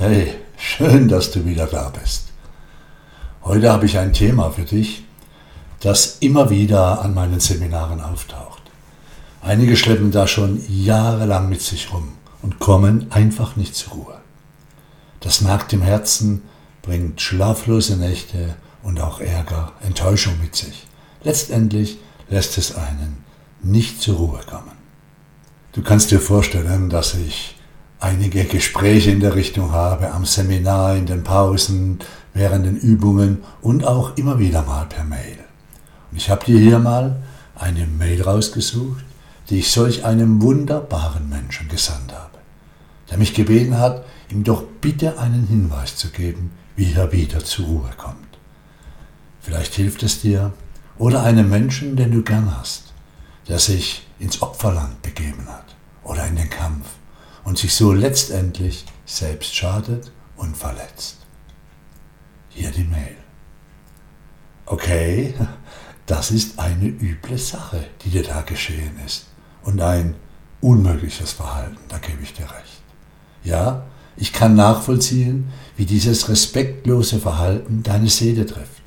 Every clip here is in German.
Hey, schön, dass du wieder da bist. Heute habe ich ein Thema für dich, das immer wieder an meinen Seminaren auftaucht. Einige schleppen da schon jahrelang mit sich rum und kommen einfach nicht zur Ruhe. Das nagt im Herzen, bringt schlaflose Nächte und auch Ärger, Enttäuschung mit sich. Letztendlich lässt es einen nicht zur Ruhe kommen. Du kannst dir vorstellen, dass ich einige Gespräche in der Richtung habe, am Seminar, in den Pausen, während den Übungen und auch immer wieder mal per Mail. Und ich habe dir hier mal eine Mail rausgesucht, die ich solch einem wunderbaren Menschen gesandt habe, der mich gebeten hat, ihm doch bitte einen Hinweis zu geben, wie er wieder zur Ruhe kommt. Vielleicht hilft es dir oder einem Menschen, den du gern hast, der sich ins Opferland begeben hat oder in den Kampf und sich so letztendlich selbst schadet und verletzt. Hier die Mail. Okay, das ist eine üble Sache, die dir da geschehen ist und ein unmögliches Verhalten, da gebe ich dir recht. Ja, ich kann nachvollziehen, wie dieses respektlose Verhalten deine Seele trifft.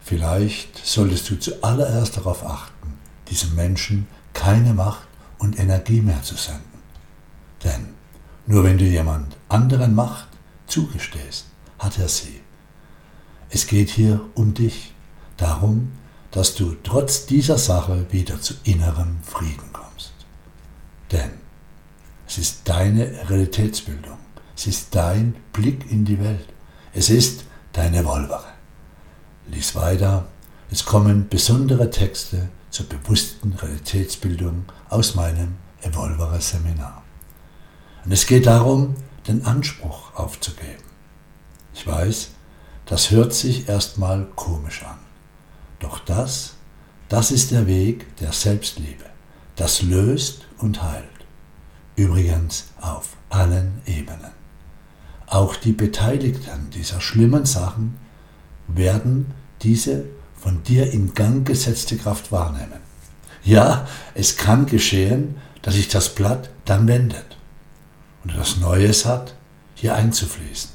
Vielleicht solltest du zuallererst darauf achten, diesem Menschen keine Macht und Energie mehr zu senden. Denn nur wenn du jemand anderen Macht zugestehst, hat er sie. Es geht hier um dich, darum, dass du trotz dieser Sache wieder zu innerem Frieden kommst. Denn es ist deine Realitätsbildung, es ist dein Blick in die Welt, es ist deine Wolvere. Lies weiter, es kommen besondere Texte zur bewussten Realitätsbildung aus meinem Evolvere Seminar. Und es geht darum, den Anspruch aufzugeben. Ich weiß, das hört sich erstmal komisch an. Doch das, das ist der Weg der Selbstliebe. Das löst und heilt. Übrigens auf allen Ebenen. Auch die Beteiligten dieser schlimmen Sachen werden diese von dir in Gang gesetzte Kraft wahrnehmen. Ja, es kann geschehen, dass sich das Blatt dann wendet und etwas Neues hat, hier einzufließen.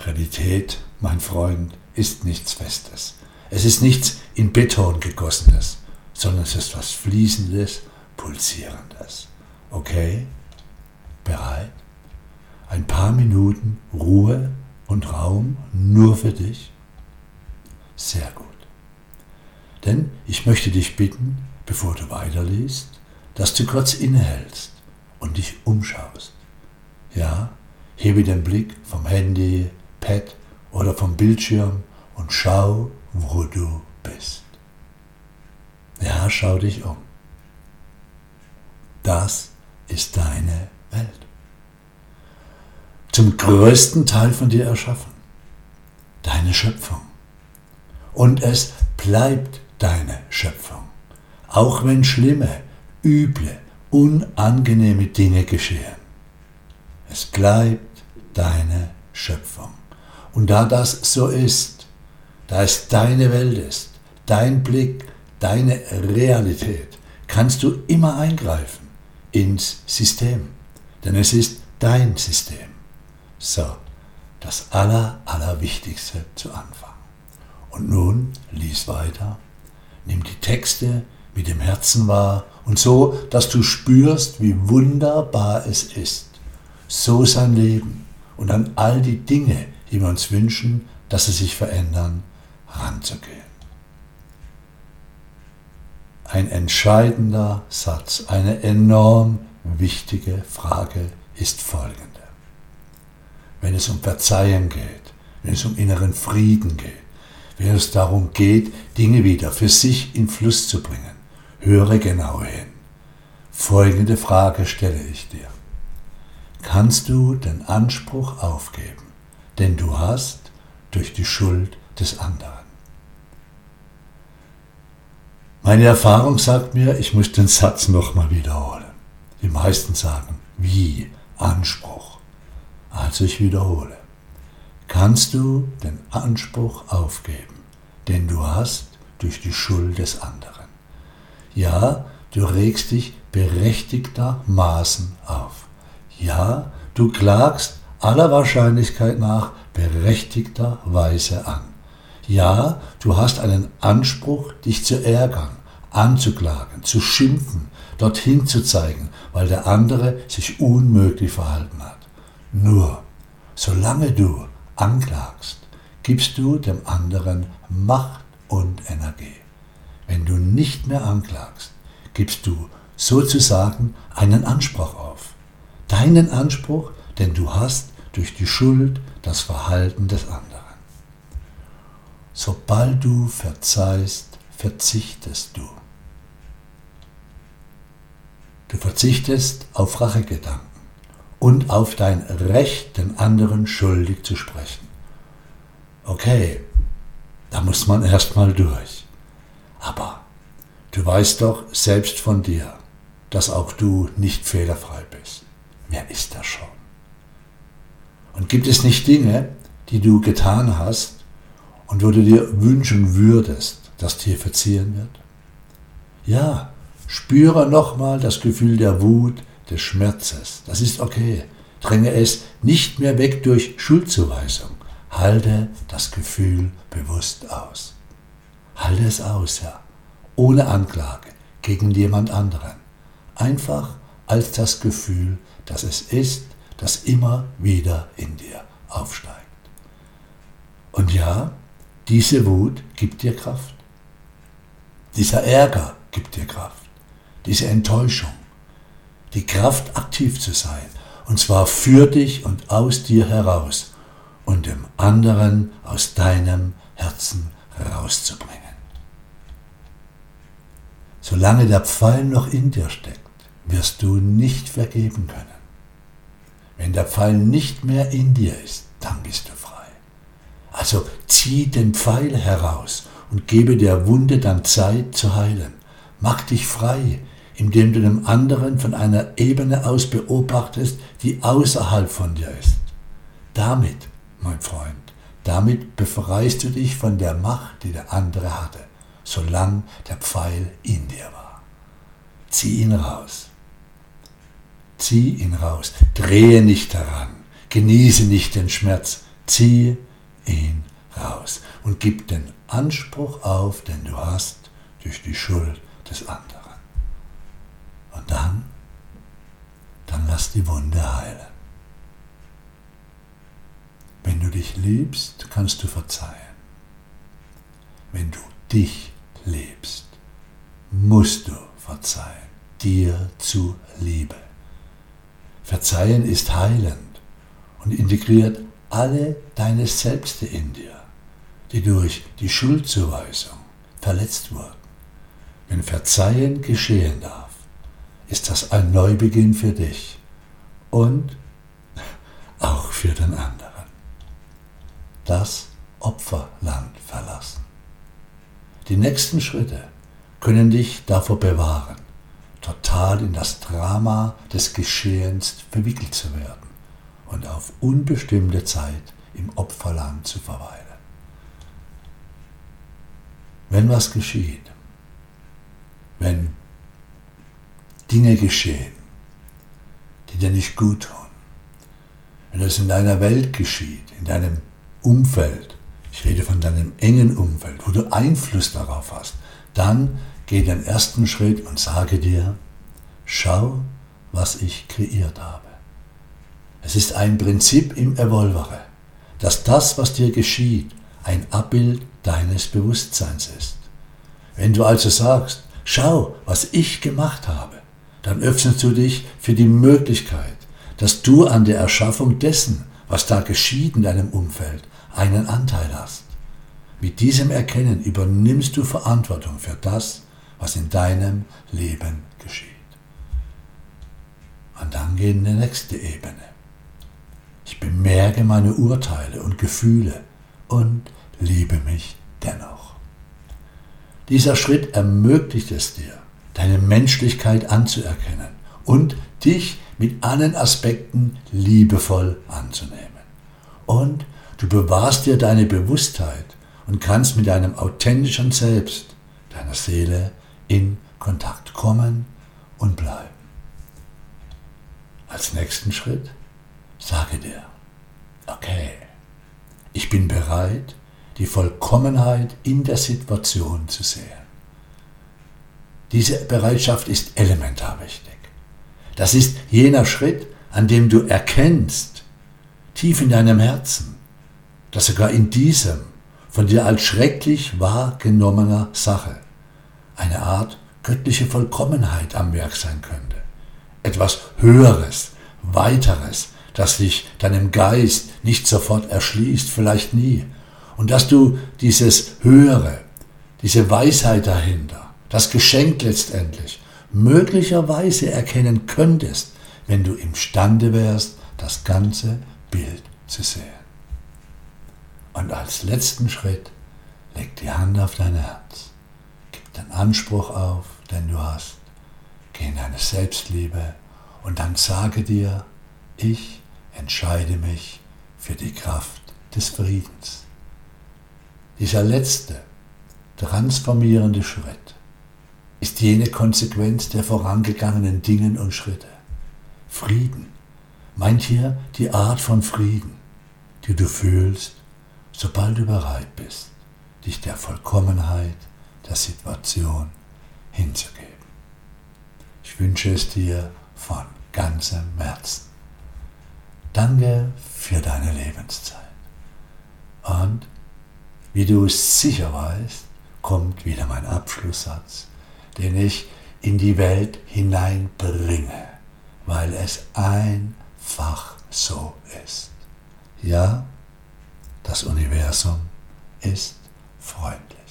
Realität, mein Freund, ist nichts Festes. Es ist nichts in Beton gegossenes, sondern es ist was Fließendes, Pulsierendes. Okay? Bereit? Ein paar Minuten Ruhe und Raum nur für dich? Sehr gut. Denn ich möchte dich bitten, bevor du weiterliest, dass du kurz innehältst und dich umschaust. Ja, hebe den Blick vom Handy, Pad oder vom Bildschirm und schau, wo du bist. Ja, schau dich um. Das ist deine Welt. Zum größten Teil von dir erschaffen. Deine Schöpfung. Und es bleibt deine Schöpfung. Auch wenn schlimme, üble, unangenehme Dinge geschehen. Es bleibt deine Schöpfung. Und da das so ist, da es deine Welt ist, dein Blick, deine Realität, kannst du immer eingreifen ins System. Denn es ist dein System. So, das Aller, Allerwichtigste zu Anfang. Und nun lies weiter, nimm die Texte mit dem Herzen wahr und so, dass du spürst, wie wunderbar es ist, so sein Leben und an all die Dinge, die wir uns wünschen, dass sie sich verändern, ranzugehen. Ein entscheidender Satz, eine enorm wichtige Frage ist folgende. Wenn es um Verzeihen geht, wenn es um inneren Frieden geht, wenn es darum geht, Dinge wieder für sich in Fluss zu bringen, höre genau hin. Folgende Frage stelle ich dir. Kannst du den Anspruch aufgeben, den du hast durch die Schuld des anderen? Meine Erfahrung sagt mir, ich muss den Satz nochmal wiederholen. Die meisten sagen, wie Anspruch. Also ich wiederhole kannst du den Anspruch aufgeben, den du hast durch die Schuld des anderen. Ja, du regst dich berechtigtermaßen auf. Ja, du klagst aller Wahrscheinlichkeit nach berechtigterweise an. Ja, du hast einen Anspruch, dich zu ärgern, anzuklagen, zu schimpfen, dorthin zu zeigen, weil der andere sich unmöglich verhalten hat. Nur, solange du anklagst, gibst du dem anderen Macht und Energie. Wenn du nicht mehr anklagst, gibst du sozusagen einen Anspruch auf. Deinen Anspruch, den du hast durch die Schuld, das Verhalten des anderen. Sobald du verzeihst, verzichtest du. Du verzichtest auf Rachegedanken und auf dein Recht, den anderen schuldig zu sprechen. Okay, da muss man erstmal durch. Aber du weißt doch selbst von dir, dass auch du nicht fehlerfrei bist. Wer ist das schon? Und gibt es nicht Dinge, die du getan hast und wo du dir wünschen würdest, dass dir verziehen wird? Ja, spüre nochmal das Gefühl der Wut, des Schmerzes. Das ist okay. Dränge es nicht mehr weg durch Schuldzuweisung. Halte das Gefühl bewusst aus. Halte es aus, ja. Ohne Anklage gegen jemand anderen. Einfach als das Gefühl, dass es ist, das immer wieder in dir aufsteigt. Und ja, diese Wut gibt dir Kraft. Dieser Ärger gibt dir Kraft. Diese Enttäuschung. Die Kraft, aktiv zu sein. Und zwar für dich und aus dir heraus. Und dem anderen aus deinem Herzen rauszubringen. Solange der Pfeil noch in dir steckt, wirst du nicht vergeben können. Wenn der Pfeil nicht mehr in dir ist, dann bist du frei. Also zieh den Pfeil heraus und gebe der Wunde dann Zeit zu heilen. Mach dich frei, indem du dem anderen von einer Ebene aus beobachtest, die außerhalb von dir ist. Damit, mein Freund, damit befreist du dich von der Macht, die der andere hatte, solange der Pfeil in dir war. Zieh ihn raus. Zieh ihn raus. Drehe nicht daran. Genieße nicht den Schmerz. Zieh ihn raus und gib den Anspruch auf, den du hast durch die Schuld des anderen. Und dann, dann lass die Wunde heilen. Wenn du dich liebst, kannst du verzeihen. Wenn du dich liebst, musst du verzeihen, dir zu Liebe. Verzeihen ist heilend und integriert alle deine Selbste in dir, die durch die Schuldzuweisung verletzt wurden. Wenn Verzeihen geschehen darf, ist das ein Neubeginn für dich und auch für den anderen. Das Opferland verlassen. Die nächsten Schritte können dich davor bewahren, total in das Drama des Geschehens verwickelt zu werden und auf unbestimmte Zeit im Opferland zu verweilen. Wenn was geschieht, wenn Dinge geschehen, die dir nicht gut tun, wenn das in deiner Welt geschieht, in deinem Umfeld, ich rede von deinem engen Umfeld, wo du Einfluss darauf hast, dann geh den ersten Schritt und sage dir, schau, was ich kreiert habe. Es ist ein Prinzip im Evolvere, dass das, was dir geschieht, ein Abbild deines Bewusstseins ist. Wenn du also sagst, schau, was ich gemacht habe, dann öffnest du dich für die Möglichkeit, dass du an der Erschaffung dessen, was da geschieht in deinem Umfeld, einen Anteil hast. Mit diesem Erkennen übernimmst du Verantwortung für das, was in deinem Leben geschieht. Und dann geht in die nächste Ebene. Ich bemerke meine Urteile und Gefühle und liebe mich dennoch. Dieser Schritt ermöglicht es dir, deine Menschlichkeit anzuerkennen und dich mit allen Aspekten liebevoll anzunehmen. Und du bewahrst dir deine Bewusstheit und kannst mit deinem authentischen Selbst, deiner Seele, in Kontakt kommen und bleiben. Als nächsten Schritt Sage dir, bin bereit, die Vollkommenheit in der Situation zu sehen. Diese Bereitschaft ist elementar wichtig. Das ist jener Schritt, an dem du erkennst, tief in deinem Herzen, dass sogar in diesem von dir als schrecklich wahrgenommener Sache eine Art göttliche Vollkommenheit am Werk sein könnte. Etwas Höheres, Weiteres, das dich deinem Geist nicht sofort erschließt, vielleicht nie. Und dass du dieses Höhere, diese Weisheit dahinter, das Geschenk letztendlich, möglicherweise erkennen könntest, wenn du imstande wärst, das ganze Bild zu sehen. Und als letzten Schritt leg die Hand auf dein Herz, gib den Anspruch auf, den du hast, geh in deine Selbstliebe und dann sage dir, ich entscheide mich für die Kraft des Friedens. Dieser letzte, transformierende Schritt ist jene Konsequenz der vorangegangenen Dingen und Schritte. Frieden meint hier die Art von Frieden, die du fühlst, sobald du bereit bist, dich der Vollkommenheit der Situation hinzugeben. Ich wünsche es dir von ganzem Herzen. Danke für deine Lebenszeit. Und wie du sicher weißt, kommt wieder mein Abschlusssatz, den ich in die Welt hineinbringe, weil es einfach so ist. Ja, das Universum ist freundlich.